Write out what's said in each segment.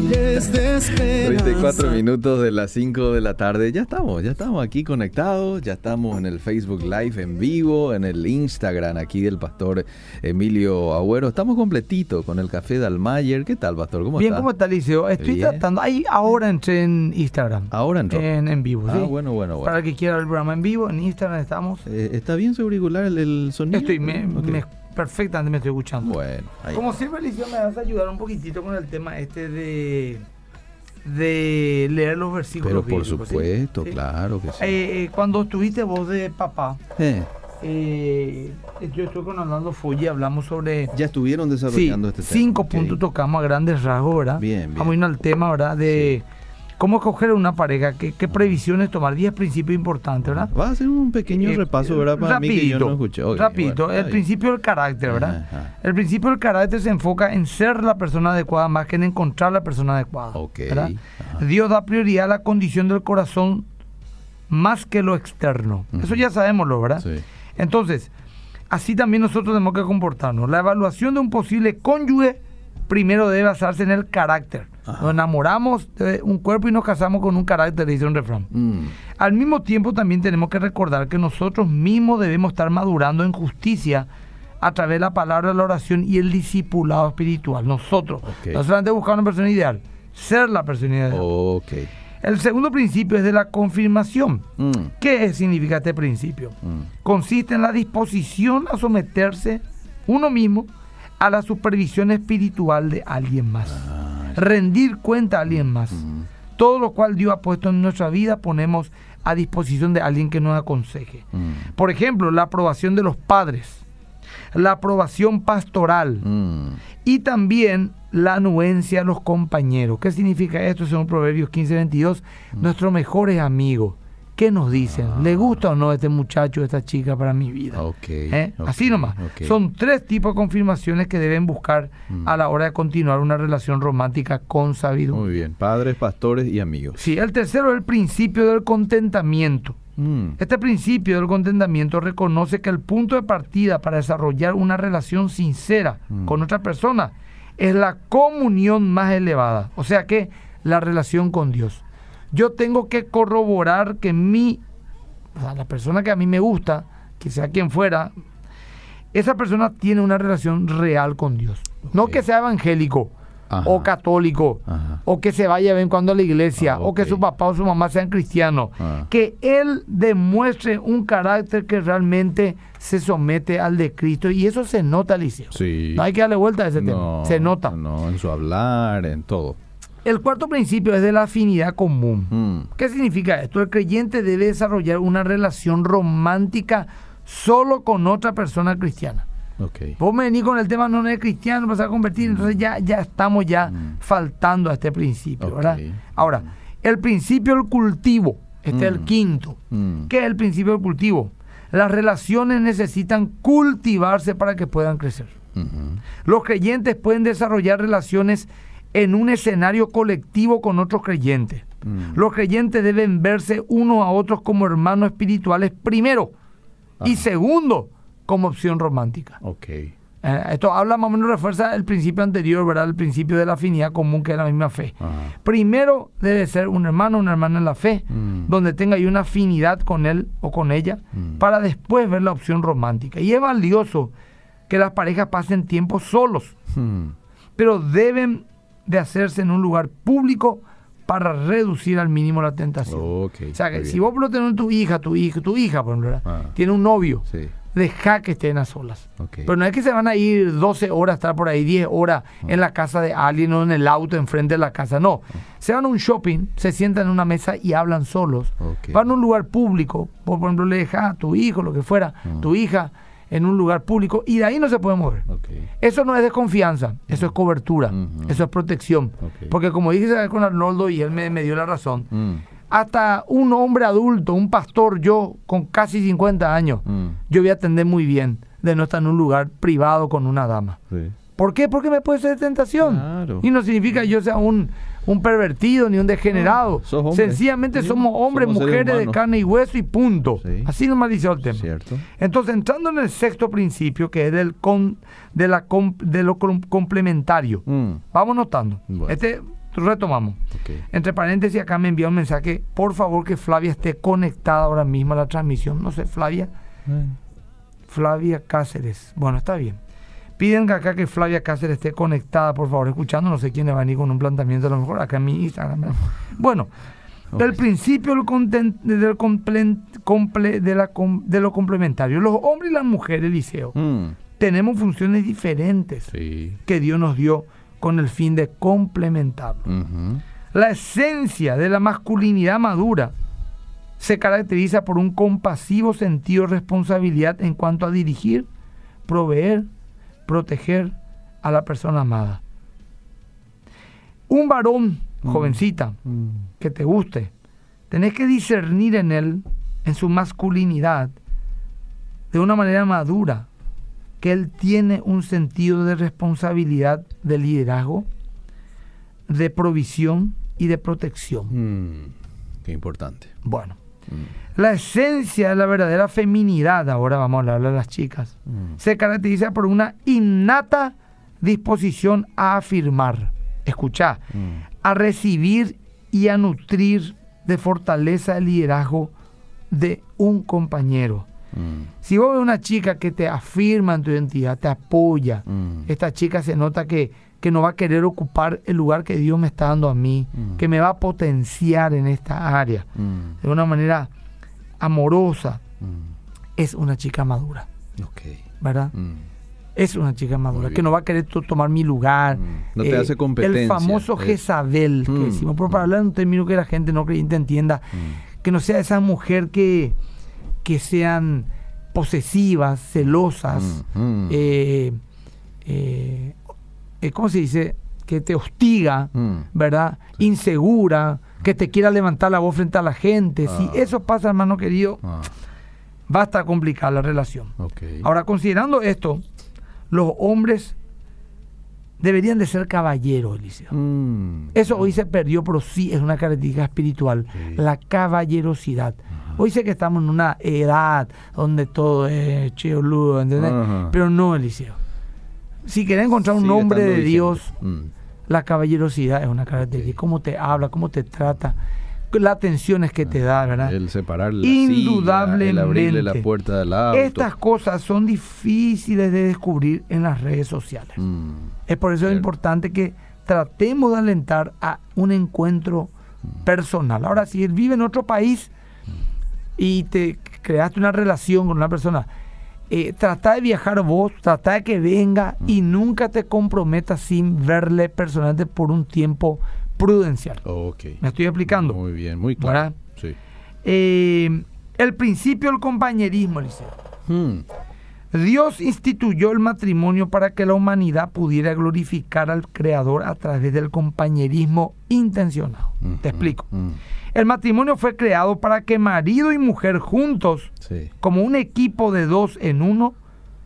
aires de esperanza. 34 minutos de las 5 de la tarde. Ya estamos, ya estamos aquí conectados. Ya estamos en el Facebook Live en vivo, en el Instagram aquí del pastor Emilio Agüero. Estamos completitos con el café de Almayer. ¿Qué tal, pastor? ¿Cómo Bien, está? ¿cómo está, Liceo? Estoy Bien. tratando. Ahí ahora entré en Instagram. Ahora entró. En, en vivo, Ah, ¿sí? bueno, bueno, bueno. Para el que quiera ver el programa en vivo, en Instagram estamos. Eh, ¿Está bien su auricular el, el sonido? Estoy, me, Ok. me- perfectamente me estoy escuchando. Bueno, ahí. Como siempre, Liceo, me vas a ayudar un poquitito con el tema este de, de leer los versículos. Pero por supuesto, ¿Sí? claro que sí. Eh, eh, cuando estuviste vos de papá, Eh, eh, yo estuve con Orlando Fully, hablamos sobre ya estuvieron sí, desarrollando este tema. cinco puntos tocamos a grandes rasgos, ¿verdad? Bien, bien. Vamos a irnos al tema, ¿verdad? De cómo escoger una pareja, qué, qué previsiones tomar, 10 principios importantes, ¿verdad? Va a hacer un pequeño Eh, repaso, ¿verdad? Para mí que yo no escuché. Ok, rapidito, bueno, el principio del carácter, ¿verdad? Ajá. El principio del carácter se enfoca en ser la persona adecuada más que en encontrar la persona adecuada. Ok, ¿verdad? ajá. Dios da prioridad a la condición del corazón más que lo externo. Eso ya sabemoslo, ¿verdad? Sí. Entonces, así también nosotros tenemos que comportarnos. La evaluación de un posible cónyuge primero debe basarse en el carácter. Ajá. Nos enamoramos de un cuerpo y nos casamos con un carácter, dice un refrán. Mm, Al mismo tiempo también tenemos que recordar que nosotros mismos debemos estar madurando en justicia a través de la palabra, la oración y el discipulado espiritual. Nosotros, Ok. no solamente buscar una persona ideal, ser la persona ideal. El segundo principio es de la confirmación. Mm, ¿Qué significa este principio? mm. Consiste en la disposición a someterse uno mismo a la supervisión espiritual de alguien más. Ah, Rendir cuenta a alguien más. Todo lo cual Dios ha puesto en nuestra vida ponemos a disposición de alguien que nos aconseje. Por ejemplo, la aprobación de los padres, la aprobación pastoral y también la anuencia de los compañeros. ¿Qué significa esto según Proverbios 15, 22? Nuestros mejores amigos. ¿Qué nos dicen? ¿Le gusta o no este muchacho, esta chica para mi vida? ¿Eh? Así nomás. Son tres tipos de confirmaciones que deben buscar Mm. a la hora de continuar una relación romántica con sabiduría. Muy bien. Padres, pastores y amigos. Sí, el tercero es el principio del contentamiento. Mm. Este principio del contentamiento reconoce que el punto de partida para desarrollar una relación sincera Mm. con otra persona es la comunión más elevada, o sea que la relación con Dios. Yo tengo que corroborar que mi, o sea, la persona que a mí me gusta, que sea quien fuera, esa persona tiene una relación real con Dios. No que sea evangélico Ajá. o católico Ajá. o que se vaya de vez en cuando a la iglesia, Ah, o que su papá o su mamá sean cristianos, Ah. que él demuestre un carácter que realmente se somete al de Cristo, y eso se nota, Alicia. Sí. No hay que darle vuelta a ese No, tema, se nota. No, en su hablar, en todo. El cuarto principio es de la afinidad común. Mm. ¿Qué significa esto? El creyente debe desarrollar una relación romántica solo con otra persona cristiana. Ok. Vos me venís con el tema no no es cristiano, vas a convertir, entonces ya, ya estamos ya Mm. faltando a este principio. ¿verdad? Ahora, el principio del cultivo, este es el Mm. quinto. Mm. ¿Qué es el principio del cultivo? Las relaciones necesitan cultivarse para que puedan crecer. Los creyentes pueden desarrollar relaciones en un escenario colectivo con otros creyentes. Mm. Los creyentes deben verse unos a otros como hermanos espirituales primero y segundo como opción romántica. Ok. Eh, esto habla más o menos, refuerza el principio anterior, ¿verdad? El principio de la afinidad común que es la misma fe. Ajá. Primero debe ser un hermano una hermana en la fe, Mm. donde tenga ahí una afinidad con él o con ella, Mm. para después ver la opción romántica. Y es valioso que las parejas pasen tiempo solos, pero deben de hacerse en un lugar público para reducir al mínimo la tentación. O sea, que si bien. vos por ejemplo, tenés tu hija, tu hija, tu hija, por ejemplo. Ah. tiene un novio, Sí. deja que estén a solas. Pero no es que se van a ir 12 horas, estar por ahí 10 horas Ah. en la casa de alguien o en el auto enfrente de la casa. No. Se van a un shopping, se sientan en una mesa y hablan solos. Van a un lugar público. Vos, por ejemplo, le dejas a tu hijo, lo que fuera, Ah. tu hija, en un lugar público y de ahí no se puede mover. Eso no es desconfianza, eso es cobertura, Ujú. eso es protección. Porque como dije con Arnoldo y él me, me dio la razón, Mm. hasta un hombre adulto, un pastor, yo con casi 50 años, Mm. yo voy a atender muy bien de no estar en un lugar privado con una dama. Sí. ¿Por qué? Porque me puede ser tentación. Claro. Y no significa que yo sea un, un pervertido ni un degenerado. No, hombre. Sencillamente Sí, somos hombres, somos mujeres de carne y hueso y punto. Sí. Así nomás dice el tema. Cierto. Entonces, entrando en el sexto principio, que es del con- de, la com- de lo com- complementario. Mm. Vamos notando. Bueno. Este retomamos. Entre paréntesis, acá me envía un mensaje. Por favor, que Flavia esté conectada ahora mismo a la transmisión. No sé, Flavia. Flavia Cáceres. Bueno, está bien. Piden acá que Flavia Cáceres esté conectada, por favor, escuchando. No sé quién le va a venir con un planteamiento, a lo mejor acá en mi Instagram. Bueno, del principio del del comple- de, la de lo complementario. Los hombres y las mujeres, Liceo, Mm, tenemos funciones diferentes Sí. que Dios nos dio con el fin de complementarlo. La esencia de la masculinidad madura se caracteriza por un compasivo sentido de responsabilidad en cuanto a dirigir, proveer, proteger a la persona amada. Un varón, jovencita, Mm. que te guste, tenés que discernir en él, en su masculinidad, de una manera madura, que él tiene un sentido de responsabilidad, de liderazgo, de provisión y de protección. Mm, Qué importante. Bueno, Mm, la esencia de la verdadera feminidad, ahora vamos a hablar de las chicas, mm. se caracteriza por una innata disposición a afirmar, escuchá, Mm. a recibir y a nutrir de fortaleza el liderazgo de un compañero. Mm, Si vos ves una chica que te afirma en tu identidad, te apoya, mm. esta chica se nota que, que no va a querer ocupar el lugar que Dios me está dando a mí, Mm. que me va a potenciar en esta área Mm, de una manera amorosa, mm. es una chica madura, Ok. ¿verdad? Es una chica madura, que no va a querer to- tomar mi lugar. No te hace El competencia. famoso Eh. Jezabel, que decimos, pero para hablar en un término que la gente no creyente entienda, que no sea esa mujer que, que sean posesivas, celosas, mm. eh, eh, ¿cómo se dice? Que te hostiga, Mm. ¿verdad? Insegura, que te quiera levantar la voz frente a la gente. Ah. Si eso pasa, hermano querido, Ah, va a estar complicada la relación. Ahora, considerando esto, los hombres deberían de ser caballeros, Eliseo. Mm. Eso hoy se perdió, pero sí es una característica espiritual, Sí. la caballerosidad. Hoy sé que estamos en una edad donde todo es chioludo, ¿entendés? Ajá. Pero no, Eliseo. Si querés encontrar un estando de. Dios, Mm. la caballerosidad es una característica. Cómo te habla, cómo te trata, las atenciones que te da, ¿verdad? El separar la Indudablemente. silla, el abrirle la puerta del auto. Estas cosas son difíciles de descubrir en las redes sociales. Mm. Es por eso Cierto. importante que tratemos de alentar a un encuentro personal. Ahora, si él vive en otro país y te creaste una relación con una persona, eh, trata de viajar vos, trata de que venga y nunca te comprometas sin verle personalmente por un tiempo prudencial. Ok. ¿Me estoy explicando? Muy bien, muy claro. Sí. Eh, el principio del compañerismo, Eliseo. Mm. Dios instituyó el matrimonio para que la humanidad pudiera glorificar al Creador a través del compañerismo intencionado. Mm, Te explico. mm, mm. El matrimonio fue creado para que marido y mujer juntos, Sí. como un equipo de dos en uno,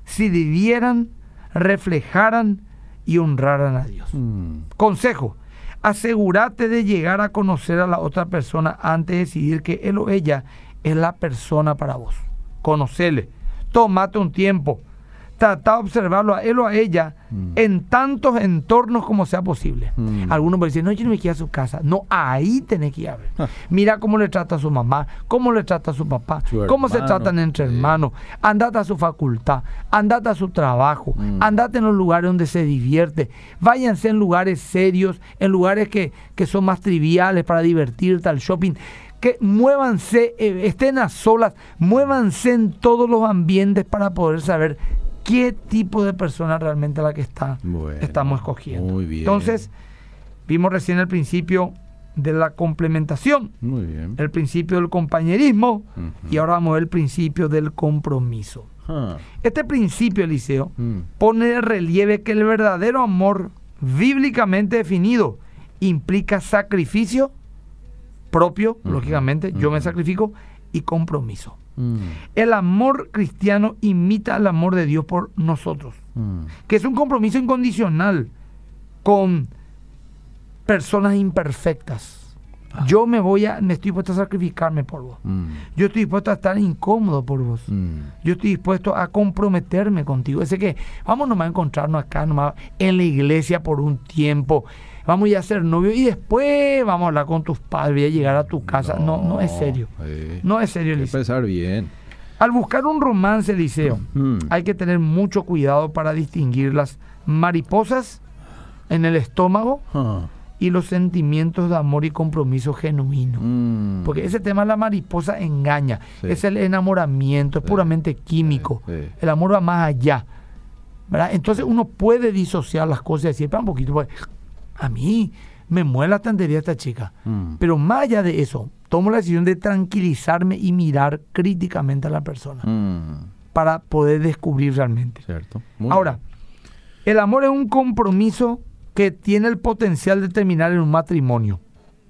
se vivieran, reflejaran y honraran a Dios. Mm. Consejo, asegúrate de llegar a conocer a la otra persona antes de decidir que él o ella es la persona para vos. Conocele, tómate un tiempo, trata de observarlo a él o a ella Mm. en tantos entornos como sea posible. Mm. Algunos pueden decir, no, yo no me quiero a su casa. No, ahí tenés que ir a ver. Ah. Mira cómo le trata a su mamá, cómo le trata a su papá, Su cómo se tratan entre sí. hermanos. Andate a su facultad, andate a su trabajo, Mm. andate en los lugares donde se divierte. Váyanse en lugares serios, en lugares que, que son más triviales para divertirte, al shopping. Que muévanse, eh, estén a solas, muévanse en todos los ambientes para poder saber qué tipo de persona realmente la que está, Bueno, estamos escogiendo. muy bien. Entonces, vimos recién el principio de la complementación, Muy bien. el principio del compañerismo y ahora vamos a ver el principio del compromiso. Ah. Este principio, Eliseo, Mm. pone de relieve que el verdadero amor bíblicamente definido implica sacrificio propio, lógicamente, yo me sacrifico, y compromiso. Mm. El amor cristiano imita al amor de Dios por nosotros, Mm. que es un compromiso incondicional con personas imperfectas. Ah. Yo me voy a, me estoy dispuesto a sacrificarme por vos. Mm. Yo estoy dispuesto a estar incómodo por vos. Yo estoy dispuesto a comprometerme contigo. Ese que vamos nomás a encontrarnos acá, nomás en la iglesia por un tiempo. Vamos a ir a ser novios y después vamos a hablar con tus padres, voy a llegar a tu casa. No, no, es serio. eh, No es serio, hay que pensar bien. Al buscar un romance, Eliseo, Mm. hay que tener mucho cuidado para distinguir las mariposas en el estómago Ah, y los sentimientos de amor y compromiso genuino. mm. Porque ese tema de la mariposa engaña, Sí. es el enamoramiento, es Sí. puramente químico. Sí. El amor va más allá. ¿verdad? Entonces uno puede disociar las cosas y decir, espera un poquito, pues, a mí me mueve la tontería esta chica. Mm. Pero más allá de eso, tomo la decisión de tranquilizarme y mirar críticamente a la persona Mm. para poder descubrir realmente. Cierto. Muy Ahora, el amor es un compromiso que tiene el potencial de terminar en un matrimonio.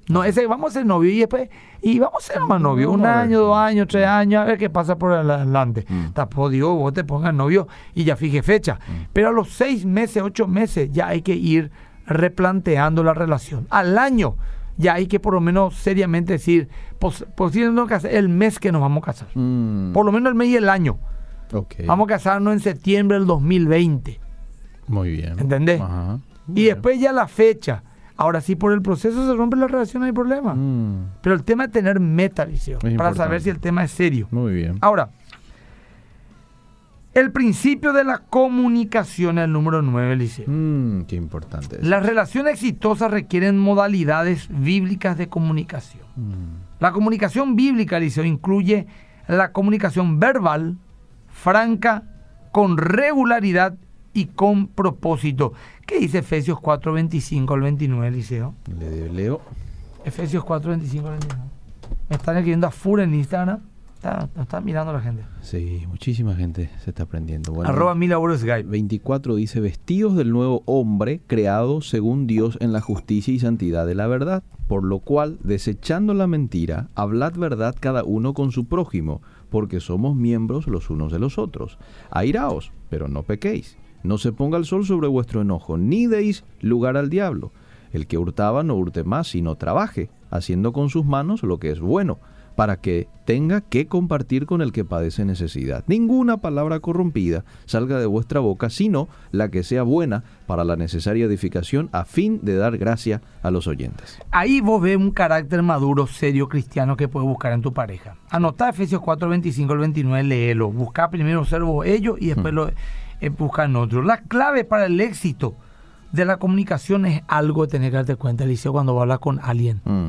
No, ese vamos a ser novios y después, y vamos a ser más novios, un año, dos años, tres años, a ver qué pasa por adelante. Mm. Está podido, vos te pongas novio y ya fije fecha. Pero a los seis meses, ocho meses, ya hay que ir replanteando la relación. Al año, ya hay que por lo menos seriamente decir, pos- posiblemente el mes que nos vamos a casar. Mm. Por lo menos el mes y el año. Vamos a casarnos en septiembre del 2020. Muy bien. ¿Entendés? Ajá. Y después ya la fecha. Ahora sí, por el proceso se rompe la relación, no hay problema. Mm. Pero el tema es tener meta, Liceo, para importante. saber si el tema es serio. Muy bien. Ahora, el principio de la comunicación es el número 9, Liceo. Mm, qué importante es. Las relaciones exitosas requieren modalidades bíblicas de comunicación. Mm. La comunicación bíblica, Liceo, incluye la comunicación verbal, franca, con regularidad y con propósito. ¿Qué dice Efesios 4, 25 al 29, Liceo? Le leo. Efesios 4, 25 al 29. Me están escribiendo a full en Instagram. Está, mirando la gente. Sí, muchísima gente se está aprendiendo. Bueno, Arroba mil euros Skype. 24 dice, vestidos del nuevo hombre, creado según Dios en la justicia y santidad de la verdad, por lo cual, desechando la mentira, hablad verdad cada uno con su prójimo, porque somos miembros los unos de los otros. Airaos, pero no pequéis. No se ponga el sol sobre vuestro enojo, ni deis lugar al diablo. El que hurtaba no hurte más, sino trabaje, haciendo con sus manos lo que es bueno, para que tenga que compartir con el que padece necesidad. Ninguna palabra corrompida salga de vuestra boca, sino la que sea buena para la necesaria edificación, a fin de dar gracia a los oyentes. Ahí vos ves un carácter maduro, serio, cristiano que puedes buscar en tu pareja. Anotá Efesios 4, 25 al 29, léelo. Busca primero ser vos ellos y después lo eh, busca en otros. La clave para el éxito de la comunicación es algo de tener que darte cuenta, Eliseo, cuando hablar con alguien. Mm.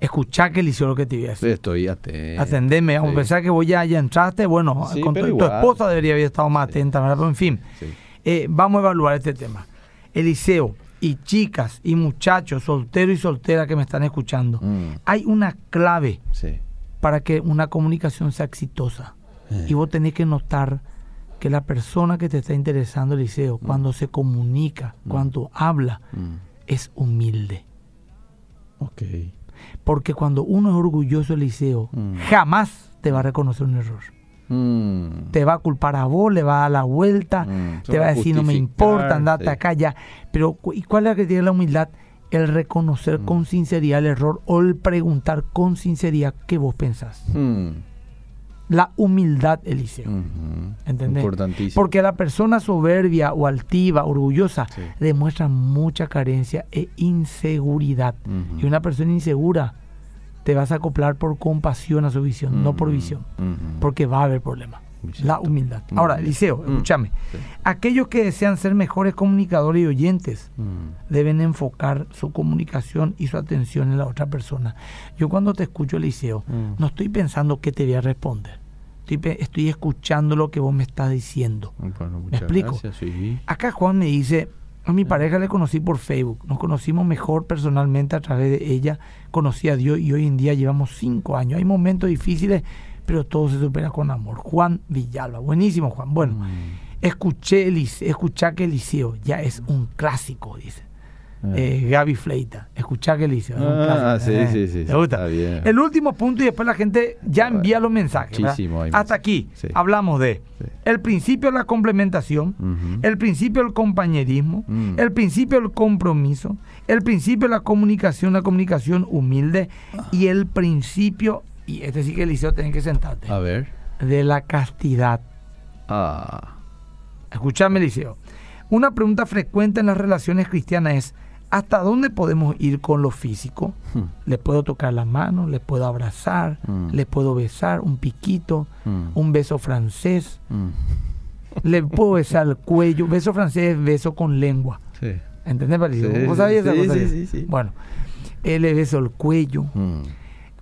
Escuchá que Eliseo lo que te voy a decir. Estoy atento. Atendeme, a Sí. pesar que vos ya, ya entraste, bueno, Sí, con tu, esposa debería haber estado más atenta, ¿verdad? Pero en fin, eh, vamos a evaluar este tema. Eliseo y chicas y muchachos, solteros y solteras que me están escuchando, Mm. hay una clave para que una comunicación sea exitosa. Y vos tenés que notar que la persona que te está interesando, Eliseo, cuando se comunica, cuando habla, Mm. es humilde. Ok. Porque cuando uno es orgulloso, Eliseo, Mm. jamás te va a reconocer un error. Mm. te va a culpar a vos, le va a dar la vuelta, Mm, te va a decir no me importa, andate sí. acá ya. Pero ¿y cuál es la que tiene la humildad? El reconocer con sinceridad el error o el preguntar con sinceridad qué vos pensás. La humildad, Eliseo. Ujú. ¿Entendés? Importantísimo. Porque la persona soberbia o altiva, orgullosa, Sí. demuestra mucha carencia e inseguridad. Y una persona insegura te vas a acoplar por compasión a su visión, no por visión. Porque va a haber problemas. La humildad. Ahora. Eliseo, Mm. escúchame. Sí. Aquellos que desean ser mejores comunicadores y oyentes Mm. deben enfocar su comunicación y su atención en la otra persona. Yo cuando te escucho, Eliseo, Mm. no estoy pensando qué te voy a responder. Estoy, escuchando lo que vos me estás diciendo. Bueno, ¿Me explico? gracias, sí. Acá Juan me dice, a mi pareja le conocí por Facebook, nos conocimos mejor personalmente a través de ella, conocí a Dios y hoy en día llevamos cinco años. Hay momentos difíciles, pero todo se supera con amor. Juan Villalba, buenísimo Juan. Bueno, Mm. escuché, escuchá que Eliseo ya es un clásico, dice. Eh, Gaby Fleita, escuchá que Eliseo es un Ah, clásico. sí, Eh, sí, sí, ¿Te sí, gusta? está bien. El último punto y después la gente ya envía los mensajes. Hasta aquí Sí. hablamos de Sí. el principio de la complementación, el principio del compañerismo, Mm. el principio del compromiso, el principio de la comunicación, la comunicación humilde y el principio, y este sí que Eliseo tiene que sentarte, A ver. de la castidad. Ah. Escúchame, Eliseo. Una pregunta frecuente en las relaciones cristianas es, ¿Hasta dónde podemos ir con lo físico? Hmm. Le puedo tocar la mano, le puedo abrazar, Mm. le puedo besar, un piquito, Mm. un beso francés, le puedo besar el cuello. Beso francés es beso con lengua. Sí. ¿Entendés, Patricio? Sí, ¿Vos sí, sabías esa sí, cosa? sí, sí, sí. Bueno, él le beso el cuello.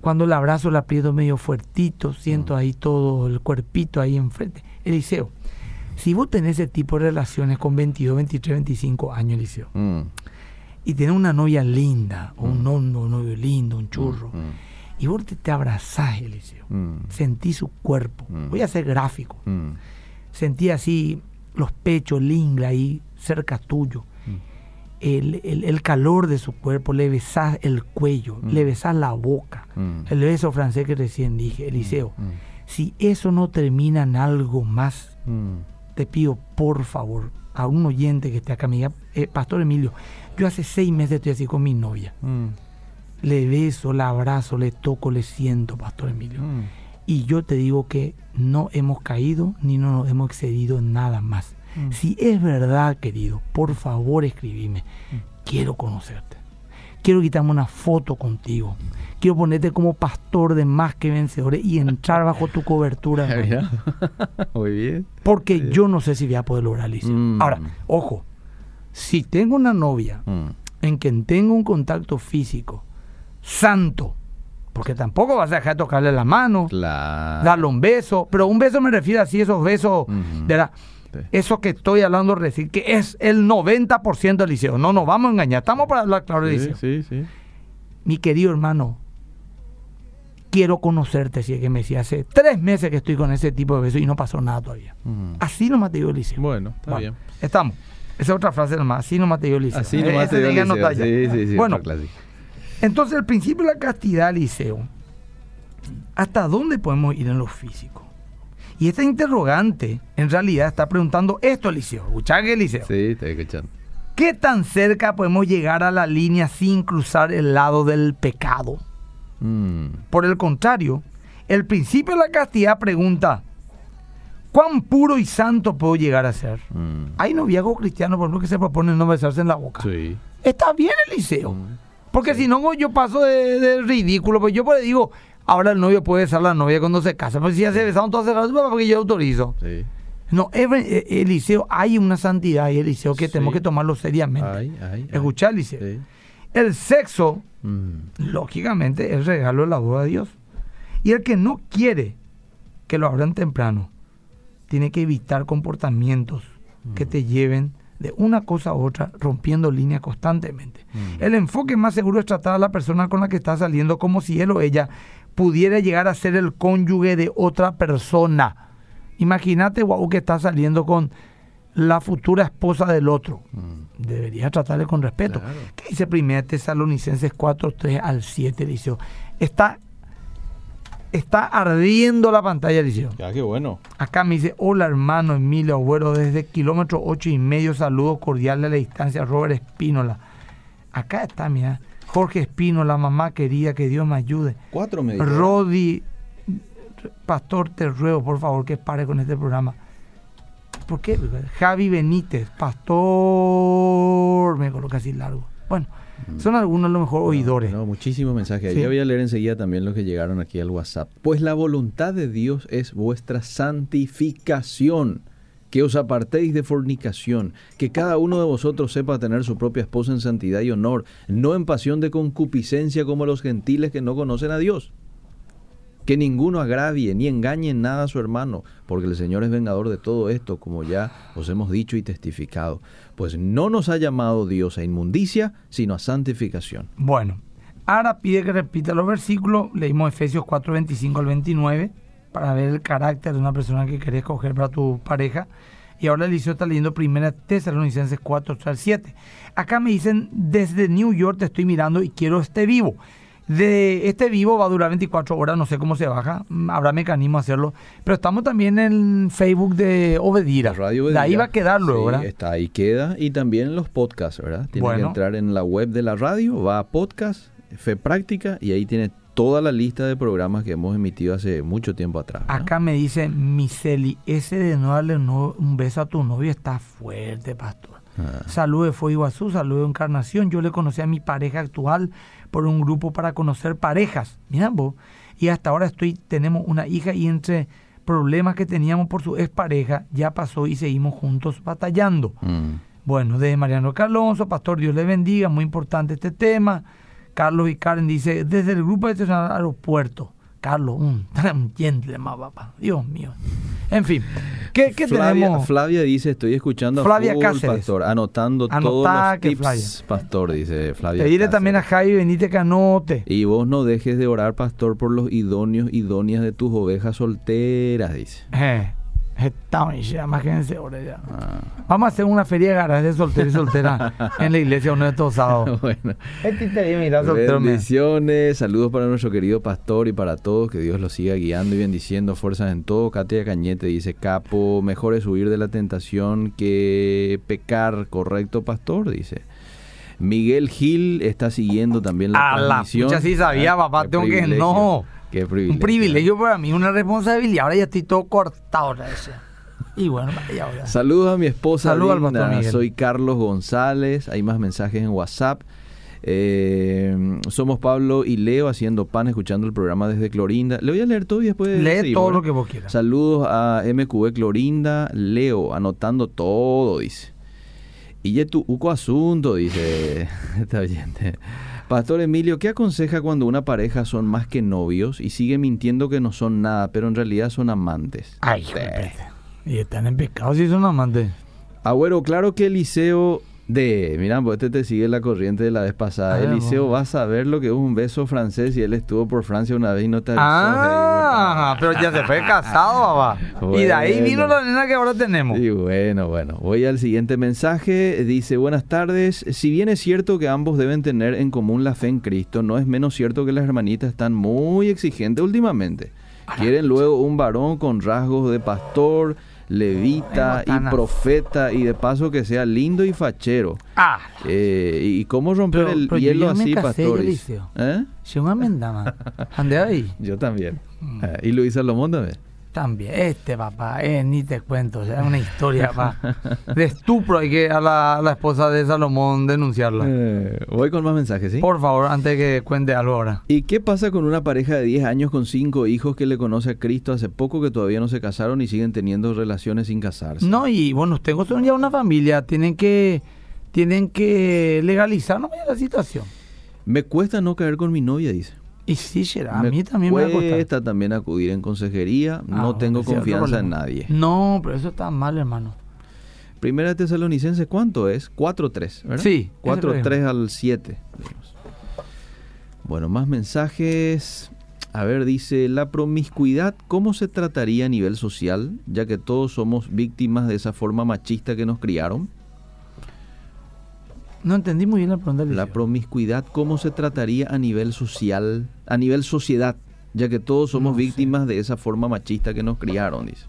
Cuando le abrazo, le aprieto medio fuertito, siento Mm. ahí todo el cuerpito ahí enfrente. Eliseo, si vos tenés ese tipo de relaciones con 22, 23, 25 años, Eliseo, Mm. y tenés una novia linda, o un Mm. novio, un novio lindo, un churro, Mm. y vos te, te abrazás, Eliseo, sentí su cuerpo, voy a ser gráfico, sentí así los pechos, el ingle ahí cerca tuyo. El, el- el calor de su cuerpo, le besás el cuello, Mm. le besás la boca, Mm. el beso francés que recién dije, Eliseo. Mm. Si eso no termina en algo más, te pido por favor a un oyente que esté acá, me diga, "Eh, Pastor Emilio, yo hace seis meses estoy así con mi novia. Le beso, la abrazo, le toco, le siento, Pastor Emilio. Y yo te digo que no hemos caído ni no nos hemos excedido en nada más. Mm. Si es verdad, querido, por favor escribime. Quiero conocerte. Quiero quitarme una foto contigo. Quiero ponerte como pastor de más que vencedores y entrar bajo tu cobertura. Muy bien. Porque yo no sé si voy a poder lograr Alicia. Mm. Ahora, ojo, si tengo una novia Mm. en quien tengo un contacto físico santo, porque tampoco vas a dejar de tocarle la mano, Claro. darle un beso, pero un beso me refiero así, esos besos, de la- Sí. eso que estoy hablando recién, que es el 90% del liceo. No nos vamos a engañar, estamos para hablar claro del Sí, liceo. sí, sí. Mi querido hermano, quiero conocerte, si es que me decía, hace tres meses que estoy con ese tipo de besos y no pasó nada todavía. Mm. Así nomás te digo el liceo. Bueno, está Bueno, bien. Estamos. Esa es otra frase nomás. Así nomás te digo Liceo. Así Eh, nomás ese te dio tenía Liceo. nota ya. Sí, sí, sí. Bueno, entonces el principio de la castidad, Liceo. ¿Hasta dónde podemos ir en lo físico? Y esta interrogante, en realidad, está preguntando esto, Liceo. Escuchá que Liceo. Sí, estoy escuchando. ¿Qué tan cerca podemos llegar a la línea sin cruzar el lado del pecado? Mm. Por el contrario, el principio de la castidad pregunta, ¿cuán puro y santo puedo llegar a ser? Mm. Hay noviazgos cristianos, por ejemplo, que se proponen no besarse en la boca. Sí. Está bien, Eliseo. Mm. Porque si no, yo paso de, de ridículo. Pues yo pues digo, ahora el novio puede besar a la novia cuando se casa. Pues si ya se besaron todas las porque yo autorizo. Sí. No, eh, Eliseo, hay una santidad y Eliseo que Sí. tenemos que tomarlo seriamente. Ay, ay. Escuchá, Eliseo. Sí. El sexo, Mm. lógicamente, es regalo de la boda de Dios. Y el que no quiere que lo abran temprano, tiene que evitar comportamientos que te lleven de una cosa a otra, rompiendo líneas constantemente. Mm. El enfoque más seguro es tratar a la persona con la que está saliendo como si él o ella pudiera llegar a ser el cónyuge de otra persona. Imagínate, guau, que está saliendo con la futura esposa del otro. Mm. Debería tratarle con respeto. Claro. ¿Qué dice 1 Tesalonicenses 4, 3 al 7, Liceo? Está, está ardiendo la pantalla, Liceo. Ya, qué bueno. Acá me dice, hola hermano Emilio Agüero, desde kilómetro ocho y medio, saludos cordiales a la distancia, Robert Espínola. Acá está, mira, Jorge Espínola, mamá querida, que Dios me ayude. Cuatro me dijeron. Rodi, Pastor, te ruego, por favor, que pare con este programa. ¿Por qué? Javi Benítez, Pastor, me coloca así largo. Bueno, son algunos a lo mejor oidores. Mm. No, muchísimos mensajes. Sí. Ya voy a leer enseguida también los que llegaron aquí al WhatsApp. Pues la voluntad de Dios es vuestra santificación, que os apartéis de fornicación, que cada uno de vosotros sepa tener su propia esposa en santidad y honor, no en pasión de concupiscencia como los gentiles que no conocen a Dios. Que ninguno agravie ni engañe en nada a su hermano, porque el Señor es vengador de todo esto, como ya os hemos dicho y testificado. Pues no nos ha llamado Dios a inmundicia, sino a santificación. Bueno, ahora pide que repita los versículos. Leímos Efesios 4, 25 al 29 para ver el carácter de una persona que querés coger para tu pareja. Y ahora Eliseo está leyendo primera Tesalonicenses 4, 3 al 7. Acá me dicen, desde New York te estoy mirando y quiero este vivo. De este vivo va a durar 24 horas, no sé cómo se baja, mm, habrá mecanismo a hacerlo. Pero estamos también en Facebook de Obedira. Radio De ahí Obedira. va a quedar luego, Sí, ¿verdad? Está ahí queda. Y también en los podcasts, ¿verdad? Tiene Bueno. que entrar en la web de la radio, va a podcast, Fe Práctica, y ahí tiene toda la lista de programas que hemos emitido hace mucho tiempo atrás. ¿no? Acá me dice Miseli, ese de no darle un beso a tu novio está fuerte, pastor. Ah. Saludo de Fue Iguazú, saludo de Encarnación. Yo le conocí a mi pareja actual por un grupo para conocer parejas. Mira vos. Y hasta ahora estoy, tenemos una hija y entre problemas que teníamos por su expareja, ya pasó y seguimos juntos batallando. Mm. Bueno, de Mariano Calonso, Pastor, Dios le bendiga, muy importante este tema. Carlos y Karen dice, desde el grupo de aeropuerto. Carlos, un, un gentleman, papá. Dios mío. En fin, ¿qué, qué Flavia, tenemos? Flavia dice, estoy escuchando a Flavia full, Cáceres. pastor, anotando Anotá todos los que tips, Flavia. pastor, dice Flavia. Pedirle Cáceres. también a Javi Benítez que anote. Y vos no dejes de orar, pastor, por los idóneos, idóneas de tus ovejas solteras, dice. Eh, estamos ya, imagínense ahora ya. Ah, Vamos a hacer una feria de de soltero y soltera en la iglesia uno de estos sábados. bueno. Bendiciones, saludos para nuestro querido pastor y para todos, que Dios los siga guiando y bendiciendo, fuerzas en todo. Katia Cañete dice, capo, mejor es huir de la tentación que pecar, correcto pastor, dice. Miguel Gil está siguiendo también la A la transmisión. pucha, sí sabía, Ah, papá, tengo que- no. Qué privilegio. Un privilegio para mí, una responsabilidad. Ahora ya estoy todo cortado. Y bueno, ahora. Saludos a mi esposa Saludos al linda. Miguel. Soy Carlos González. Hay más mensajes en WhatsApp. Eh, somos Pablo y Leo haciendo pan, escuchando el programa desde Clorinda. Le voy a leer todo y después. Lee seguimos, todo lo que vos quieras. Saludos a MQB Clorinda, Leo, anotando todo, dice. Y ya tu uco asunto, dice esta oyente. Pastor Emilio, ¿qué aconseja cuando una pareja son más que novios y sigue mintiendo que no son nada, pero en realidad son amantes? Ay, pete. Y están en pecado si son amantes. Agüero, claro que Eliseo de... Mira, pues este te sigue la corriente de la vez pasada. A ver, Eliseo va a saber lo que es un beso francés y él estuvo por Francia una vez y no te avisó. Ah, pero ya se fue casado, papá. Y de ahí vino la nena que ahora tenemos. Y bueno, bueno, voy al siguiente mensaje. Dice, buenas tardes. Si bien es cierto que ambos deben tener en común la fe en Cristo, no es menos cierto que las hermanitas están muy exigentes últimamente. Quieren luego un varón con rasgos de pastor, levita y profeta y de paso que sea lindo y fachero. Ah, Eh, ¿Y cómo romper Pero- el pero hielo así, casé, pastor? Eliseo. ¿Eh? Yo también. Mm. Eh, ¿Y Luis Salomón también? También, este papá, eh, ni te cuento, o sea, es una historia papá, de estupro. Hay que a la, a la esposa de Salomón denunciarla. Eh, voy con más mensajes, ¿sí? Por favor, antes que cuente algo ahora. ¿Y qué pasa con una pareja de 10 años con 5 hijos que le conoce a Cristo hace poco que todavía no se casaron y siguen teniendo relaciones sin casarse? No, y bueno, ustedes son ya una familia, tienen que tienen que legalizar no la situación. Me cuesta no caer con mi novia, dice. Y sí, será, a me mí también me costar. cuesta también acudir en consejería. Ah, no tengo confianza en nadie. No, pero eso está mal, hermano. Primera de Tesalonicense, ¿cuánto es? 4-3, ¿verdad? Sí, ese 4-3 al 7. digamos. Bueno, más mensajes. A ver, dice, la promiscuidad, ¿cómo se trataría a nivel social? Ya que todos somos víctimas de esa forma machista que nos criaron. No entendí muy bien la pregunta. La promiscuidad, ¿cómo se trataría a nivel social, a nivel sociedad? Ya que todos somos No sé. víctimas de esa forma machista que nos criaron, dice.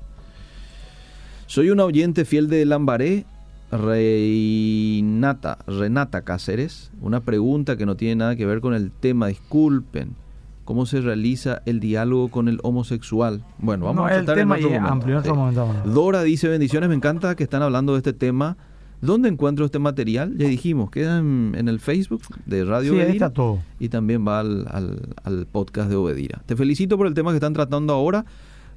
Soy una oyente fiel de Lambaré, Renata, Renata Cáceres. Una pregunta que no tiene nada que ver con el tema, disculpen. ¿Cómo se realiza el diálogo con el homosexual? Bueno, vamos No, a el tratar en tema otro momento. amplio, en otro momento. Dora dice bendiciones, me encanta que están hablando de este tema. ¿Dónde encuentro este material? Ya dijimos, queda en, en el Facebook de Radio Sí, Obedira está todo. y también va al, al- al podcast de Obedira. Te felicito por el tema que están tratando ahora,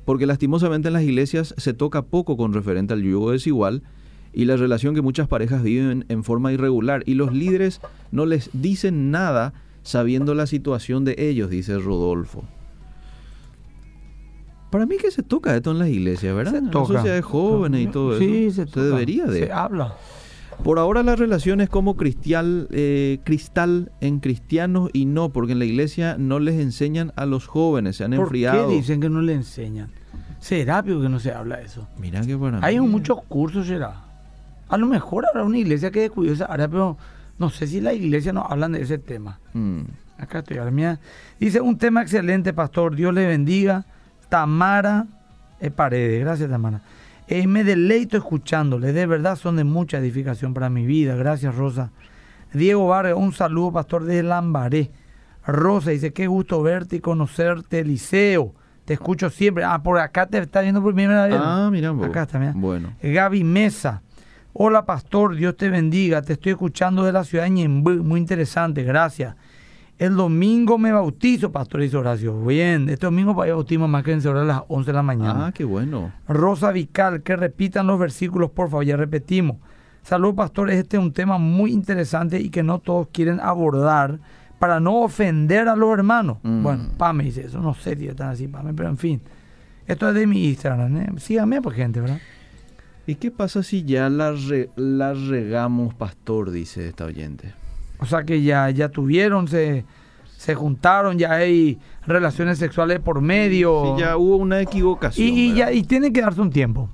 porque lastimosamente en las iglesias se toca poco con referente al yugo desigual y la relación que muchas parejas viven en forma irregular y los líderes no les dicen nada sabiendo la situación de ellos, dice Rodolfo. Para mí que se toca esto en las iglesias, ¿verdad? Se En toca. sociedades jóvenes y todo sí, eso. se, toca. debería de. Se habla. Por ahora la relación es como cristial, eh, cristal en cristianos y no, porque en la iglesia no les enseñan a los jóvenes, se han ¿Por enfriado. qué dicen que no le enseñan? ¿Será que no se habla de eso? Mira que para Hay mí- muchos cursos, será. A lo mejor habrá una iglesia que descuidó esa área, pero no sé si la iglesia no hablan de ese tema. Mm. Acá estoy, a la mía. Dice, un tema excelente, pastor. Dios le bendiga. Tamara eh, Paredes. Gracias, Tamara. Eh, me deleito escuchándole. De verdad son de mucha edificación para mi vida. Gracias, Rosa. Diego Vargas, un saludo, pastor de Lambaré. Rosa dice, qué gusto verte y conocerte, Eliseo. Te escucho siempre. Ah, por acá te está viendo por primera vez. Ah, mira. Acá está, mira. Bueno. Gaby Mesa. Hola, pastor, Dios te bendiga. Te estoy escuchando de la ciudad de Ñembú. Muy interesante, gracias. El domingo me bautizo, pastor, dice Horacio. Bien, este domingo para bautismo más que en a las 11 de la mañana. Ah, qué bueno. Rosa Vical, que repitan los versículos, por favor, ya repetimos. Salud, pastor, este es un tema muy interesante y que no todos quieren abordar para no ofender a los hermanos. Mm. Bueno, Pame dice eso, no sé si están así, Pame, pero en fin. Esto es de mi Instagram, ¿eh? Síganme, pues, gente, ¿verdad? ¿Y qué pasa si ya la, re- la regamos, pastor? Dice esta oyente. O sea que ya, ya tuvieron, se, se juntaron, ya hay relaciones sexuales por medio. Sí, ya hubo una equivocación. y, y ya, y tiene que darse un tiempo.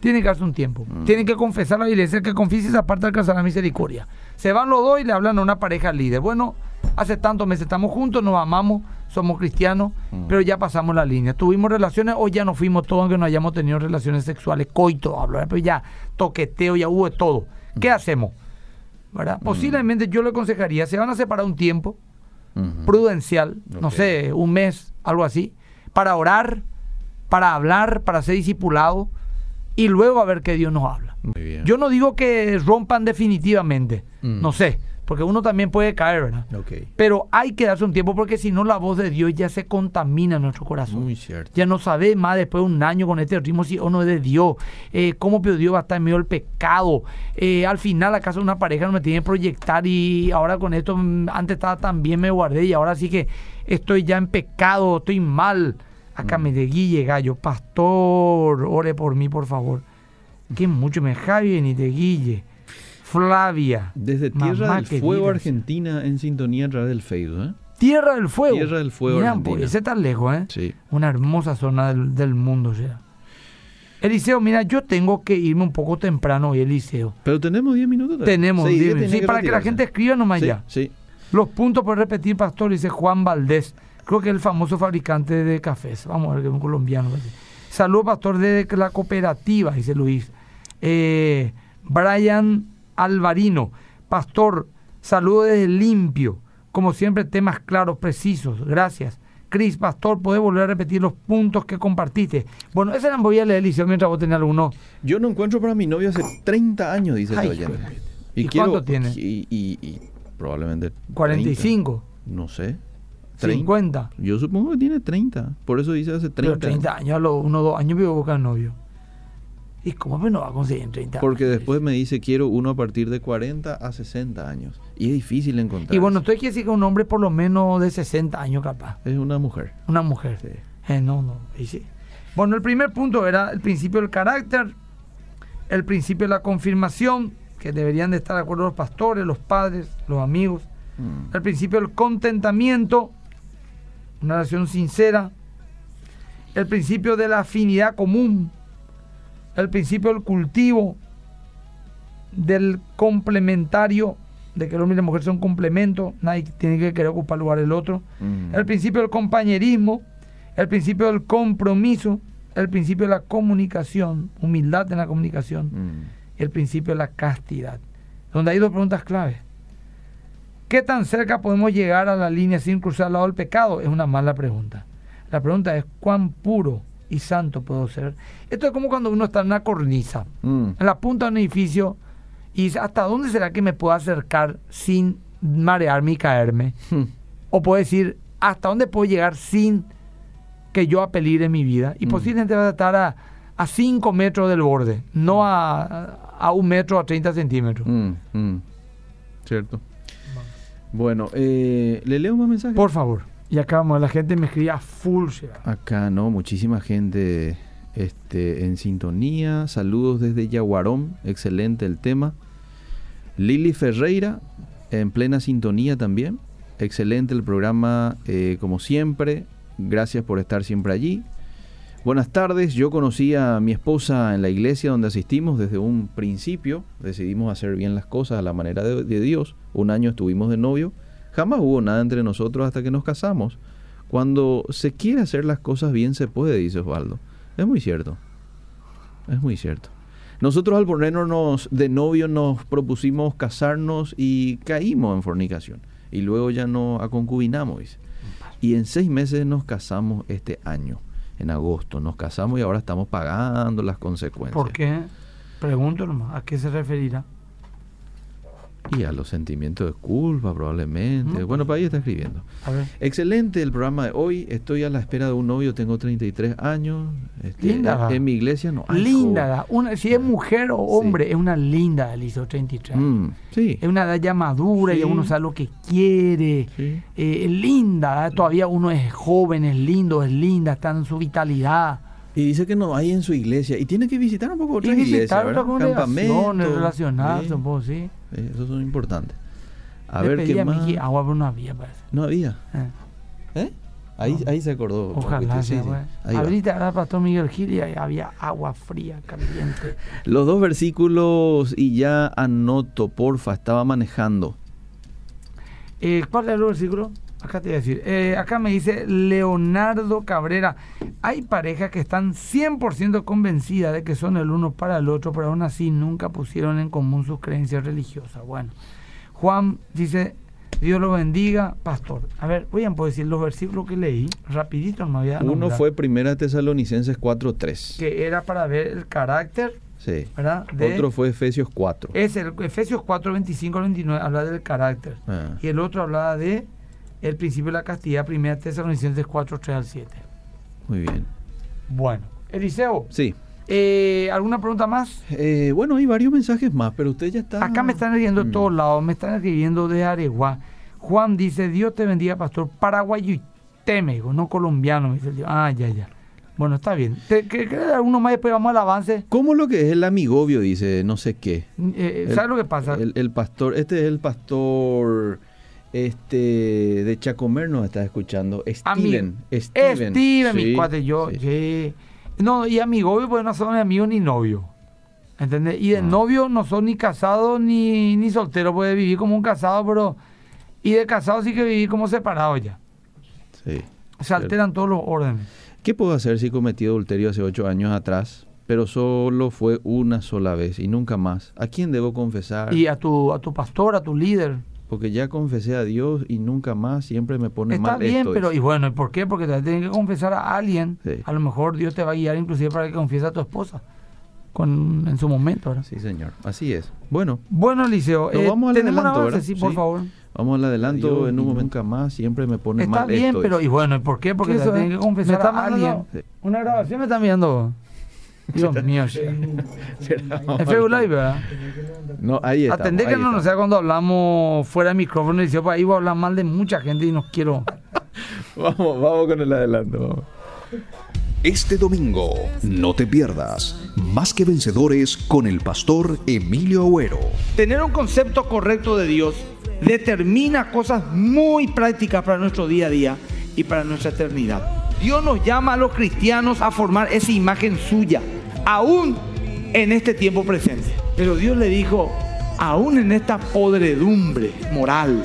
Tiene que darse un tiempo. Mm. Tienen que confesar la iglesia, que confiese esa parte alcanzar la misericordia. Se van los dos y le hablan a una pareja líder. Bueno, hace tantos meses estamos juntos, nos amamos, somos cristianos, Mm. pero ya pasamos la línea. Tuvimos relaciones o ya nos fuimos todos, aunque no hayamos tenido relaciones sexuales. Coito, hablo, pero ya toqueteo, ya hubo de todo. ¿Qué hacemos? ¿Verdad? Posiblemente yo le aconsejaría, se van a separar un tiempo prudencial, no sé, un mes, algo así, para orar, para hablar, para ser discipulado y luego a ver qué Dios nos habla. Yo no digo que rompan definitivamente, Mm. no sé, porque uno también puede caer, ¿verdad? Ok. Pero hay que darse un tiempo porque si no la voz de Dios ya se contamina en nuestro corazón. Muy cierto. Ya no sabe más después de un año con este ritmo si o no es de Dios. Eh, ¿Cómo Dios va a estar en medio del pecado? Eh, al final, acaso una pareja no me tiene que proyectar y ahora con esto, mm, antes estaba tan bien, me guardé y ahora sí que estoy ya en pecado, estoy mal. Acá me de Guille Gallo, pastor, ore por mí, por favor. Que mucho me Javi ni de Guille. Flavia. Desde Mamá Tierra del querida, Fuego, sí. Argentina, en sintonía a través del Facebook, ¿eh? Tierra del Fuego. Tierra del Fuego, Mirá, Argentina. pues, ese está lejos, ¿eh? Sí. Una hermosa zona del, del mundo, sea. Eliseo, mira, yo tengo que irme un poco temprano hoy, Eliseo. Pero tenemos 10 minutos. todavía. Tenemos, Sí, dime, tiene sí, para que la gente escriba nomás Sí, ya. sí. Los puntos por repetir, pastor, dice Juan Valdés. Creo que es el famoso fabricante de cafés. Vamos a ver que es un colombiano. parece. Saludos, pastor, de la cooperativa, dice Luis. Eh, Brian Alvarino. Pastor, saludo desde Limpio. Como siempre, temas claros, precisos. Gracias. Cris, pastor, ¿puedes volver a repetir los puntos que compartiste? Bueno, ese la voy a leer, Eliseo, mientras vos tenés alguno. Yo no encuentro para mi novio hace 30 años, dice Ay, este de- ¿Y cuánto tiene? Y, y- y probablemente. 30. 45, No sé. 30. 50. Yo supongo que tiene 30. Por eso dice hace 30. Pero 30 años, a los uno o dos años vivo buscar novio. ¿Y cómo pues no va a conseguir en 30 Porque años? después me dice quiero uno a partir de 40 a 60 años. Y es difícil encontrar. Y bueno, entonces quiere decir que un hombre por lo menos de 60 años capaz. Es una mujer. Una mujer. Sí. Eh, no, no. ahí sí. Bueno, el primer punto era el principio del carácter, el principio de la confirmación, que deberían de estar de acuerdo los pastores, los padres, los amigos. Mm. El principio del contentamiento, una relación sincera. El principio de la afinidad común. El principio del cultivo. Del complementario, de que el hombre y la mujer son complementos. Nadie tiene que querer ocupar lugar del otro. Mm. El principio del compañerismo. El principio del compromiso. El principio de la comunicación. Humildad en la comunicación Mm. el principio de la castidad, donde hay dos preguntas claves. ¿Qué tan cerca podemos llegar a la línea sin cruzar al lado del pecado? Es una mala pregunta. La pregunta es cuán puro y santo puedo ser. Esto es como cuando uno está en una cornisa, Mm. en la punta de un edificio, y dice, ¿hasta dónde será que me puedo acercar sin marearme y caerme? Mm. O puedo decir, ¿hasta dónde puedo llegar sin que yo apeligre mi vida? Y Mm. posiblemente va a estar a, a 5 metros del borde, no a, a un metro, a 30 centímetros. Mm, mm. Cierto. Bueno, eh, ¿le leo más mensajes? Por favor. Y acá la gente me escribía full. Acá, ¿no? Muchísima gente este, en sintonía. Saludos desde Yaguarón. Excelente el tema. Lili Ferreira, en plena sintonía también. Excelente el programa, eh, como siempre. Gracias por estar siempre allí. Buenas tardes, yo conocí a mi esposa en la iglesia donde asistimos desde un principio. Decidimos hacer bien las cosas a la manera de Dios. Un año estuvimos de novio. Jamás hubo nada entre nosotros hasta que nos casamos. Cuando se quiere hacer las cosas bien se puede, dice Osvaldo. Es muy cierto. Es muy cierto. Nosotros al ponernos de novio nos propusimos casarnos y caímos en fornicación. y luego ya no aconcubinamos. Y en seis meses nos casamos este año, en agosto. Nos casamos y ahora estamos pagando las consecuencias. ¿Por qué? Pregunto nomás, ¿a qué se referirá? Y a los sentimientos de culpa, probablemente. Mm. Bueno, para ahí está escribiendo. A ver. Excelente el programa de hoy. Estoy a la espera de un novio, tengo 33 años. Este, Linda. En mi iglesia no hay linda, una, si es mujer o hombre, es una linda Eliseo 33. Mm, sí. Es una edad ya madura, Sí. ya uno sabe lo que quiere. Sí. Eh, es linda, ¿eh? todavía uno es joven, es lindo, es linda, está en su vitalidad. Y dice que no hay en su iglesia. Y tiene que visitar un poco Y otras iglesias, visitar ¿verdad? otras Campamentos, relacionarse un poco, sí. Sí, Esos son importantes. A Le ver pedí qué a más. Agua, pero no había, parece. No había. Eh, ¿Eh? Ahí, ahí se acordó. Ojalá Sí, sí. Ahorita era Pastor Miguel Gil y había agua fría, caliente. Los dos versículos y ya anoto, porfa, estaba manejando. Eh, ¿Cuál es el versículo? Acá te voy a decir. Eh, acá me dice Leonardo Cabrera. Hay parejas que están 100% convencidas de que son el uno para el otro, pero aún así nunca pusieron en común sus creencias religiosas. Bueno, Juan dice, Dios lo bendiga, pastor. A ver, voy a poder decir los versículos que leí, rapidito me voy a Uno fue Primera Tesalonicenses 4.3. Que era para ver el carácter, Sí. ¿verdad? De- Otro fue Efesios 4. Es el Efesios 4, 25 al 29, habla del carácter. Ah, Y el otro hablaba de el principio de la castidad, primera Tesalonicenses 4, 3 al 7. muy bien. Bueno, Eliseo, Sí. eh, ¿alguna pregunta más? Eh, bueno, hay varios mensajes más, pero usted ya está. Acá me están escribiendo de Mm. todos lados, me están escribiendo de Areguá. Juan dice, Dios te bendiga, pastor, paraguayo y temego, no colombiano, me dice el Dios. Ah, ya, ya. Bueno, está bien. ¿Te, que, que uno más después vamos al avance? ¿Cómo lo que es el amigobio? Dice, no sé qué. Eh, El- ¿Sabes lo que pasa? El, el pastor, este es el pastor este de Chacomer nos está escuchando. Steven. Steven. Steven, mi Sí, cuate, yo, sí. sí. No, y amigo, pues no son amigos ni novio. ¿Entendés? Y de Ah. novio no son ni casados ni, ni solteros, puede vivir como un casado, pero. Y de casado sí que vivir como separado ya. Sí. Se alteran todos los órdenes. ¿Qué puedo hacer si cometí adulterio hace ocho años atrás, pero solo fue una sola vez y nunca más? ¿A quién debo confesar? Y a tu, a tu pastor, a tu líder. Porque ya confesé a Dios y nunca más, siempre me pone Está mal bien, esto. pero. dice. Y bueno, ¿y por qué? Porque te tienes que confesar a alguien. Sí. A lo mejor Dios te va a guiar inclusive para que confieses a tu esposa. Con, en su momento, ¿verdad? Sí, señor. Así es. Bueno, Bueno, Nos eh, vamos al tenemos adelanto, avance, sí, por Sí. favor. vamos al adelanto Dios en un momento más, siempre me pone Está mal bien, esto. pero y bueno, ¿y por qué? Porque ¿Qué te eso, tienen que confesar ¿Me está a alguien. Sí. Una grabación me están viendo. Dios mío, sí. En Facebook Live, ¿verdad? No, ahí está. Atendé que no, no sea cuando hablamos fuera de micrófono y dice, pues ahí voy a hablar mal de mucha gente y no quiero. Vamos, vamos con el adelanto. vamos. Este domingo, no te pierdas Más que Vencedores con el pastor Emilio Agüero. Tener un concepto correcto de Dios determina cosas muy prácticas para nuestro día a día y para nuestra eternidad. Dios nos llama a los cristianos a formar esa imagen suya, aún en este tiempo presente. Pero Dios le dijo, aún en esta podredumbre moral,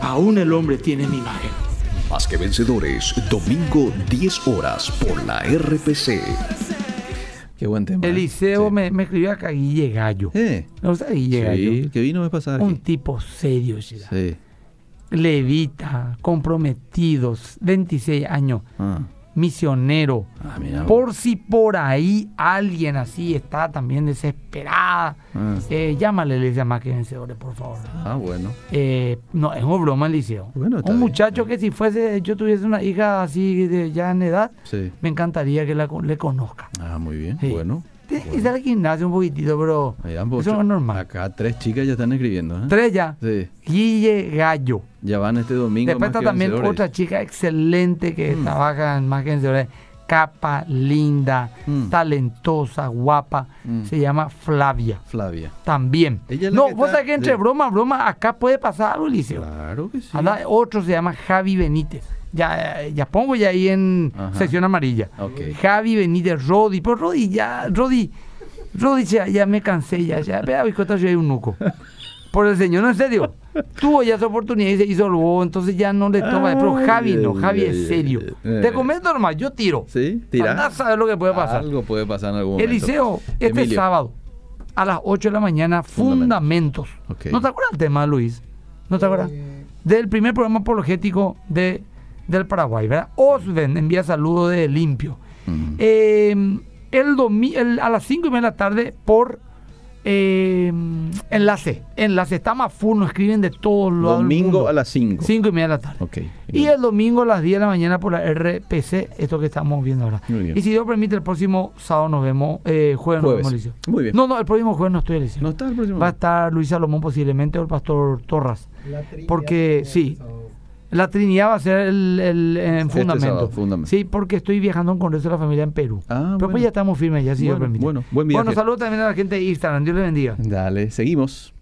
aún el hombre tiene mi imagen. Más que Vencedores, domingo 10 horas por la RPC. Qué buen tema. ¿eh? Eliseo Sí. me, me escribió acá Guille Gallo. Eh, ¿No gusta Guille Gallo? sí, que vino a pasar Un tipo serio, ¿sí? Sí. Levita, comprometidos, 26 años, Ah, misionero. Ah, mira. Por si por ahí alguien así está también desesperada, Ah. eh, llámale, le dice más que vencedores, por favor. ah, bueno. Eh, no, es una broma, Eliseo. Bueno, está un muchacho que si fuese, yo tuviese una hija así de, ya en edad, Sí. me encantaría que la, le conozca. Ah, muy bien. Sí. Bueno. Tiene que ir al gimnasio un poquitito, ambos eso no es normal. Acá tres chicas ya están escribiendo. ¿eh? Tres ya. Sí. Guille Gallo. Ya van este domingo. Después está también vencedores. otra chica excelente que Mm. trabaja en Más que Vencedores. Capa, linda, Mm. talentosa, guapa. Mm. Se llama Flavia. Flavia. También. Ella No, vos sabés que entre broma, broma, acá puede pasar algo, Eliseo. Claro que sí. Anda, otro se llama Javi Benítez. Ya, eh, ya pongo ya ahí en Ajá. sección amarilla. Ok. Javi Benítez, Rodi. Pero Rodi ya, Rodi, Rodi ya, ya me cansé, ya, ya. Vea, bicotas, yo hay un nuco. Por el señor, no, en serio. Tuvo ya su oportunidad y se hizo el bobo, entonces ya no le toma. Pero Javi no, Javi ay, es serio. ay. Te comento nomás, yo tiro. Sí, tira. Andá a saber lo que puede pasar. Algo puede pasar en algún momento. Eliseo, este Emilio. sábado, a las 8 de la mañana, Fundamentos. ¿No te acuerdas el tema, Luis? ¿No te acuerdas? del primer programa apologético de, del Paraguay, ¿verdad? Osven envía saludos de limpio. Eh, el domi- el- a las 5 y media de la tarde por eh, enlace. Enlace. Está más full, nos escriben de todos lados. del Domingo a las 5. 5 y media de la tarde. Ok. Y el domingo a las 10 de la mañana por la RPC, esto que estamos viendo ahora. Muy bien. Y si Dios permite, el próximo sábado nos vemos, eh, jueves, nos vemos, Eliseo. Muy bien. No, no, el próximo jueves no estoy Eliseo. ¿No está el próximo? Va a estar Luis Salomón posiblemente o el pastor Torras. Porque sí, la Trinidad va a ser el, el, en Este fundamento. sábado, fundamento. Sí, porque estoy viajando a un congreso de la familia en Perú. Ah, Pero bueno. pues ya estamos firmes, ya si Dios Bueno, permite. bueno, buen viaje. Bueno, saludos también a la gente de Instagram. Dios le bendiga. Dale, seguimos.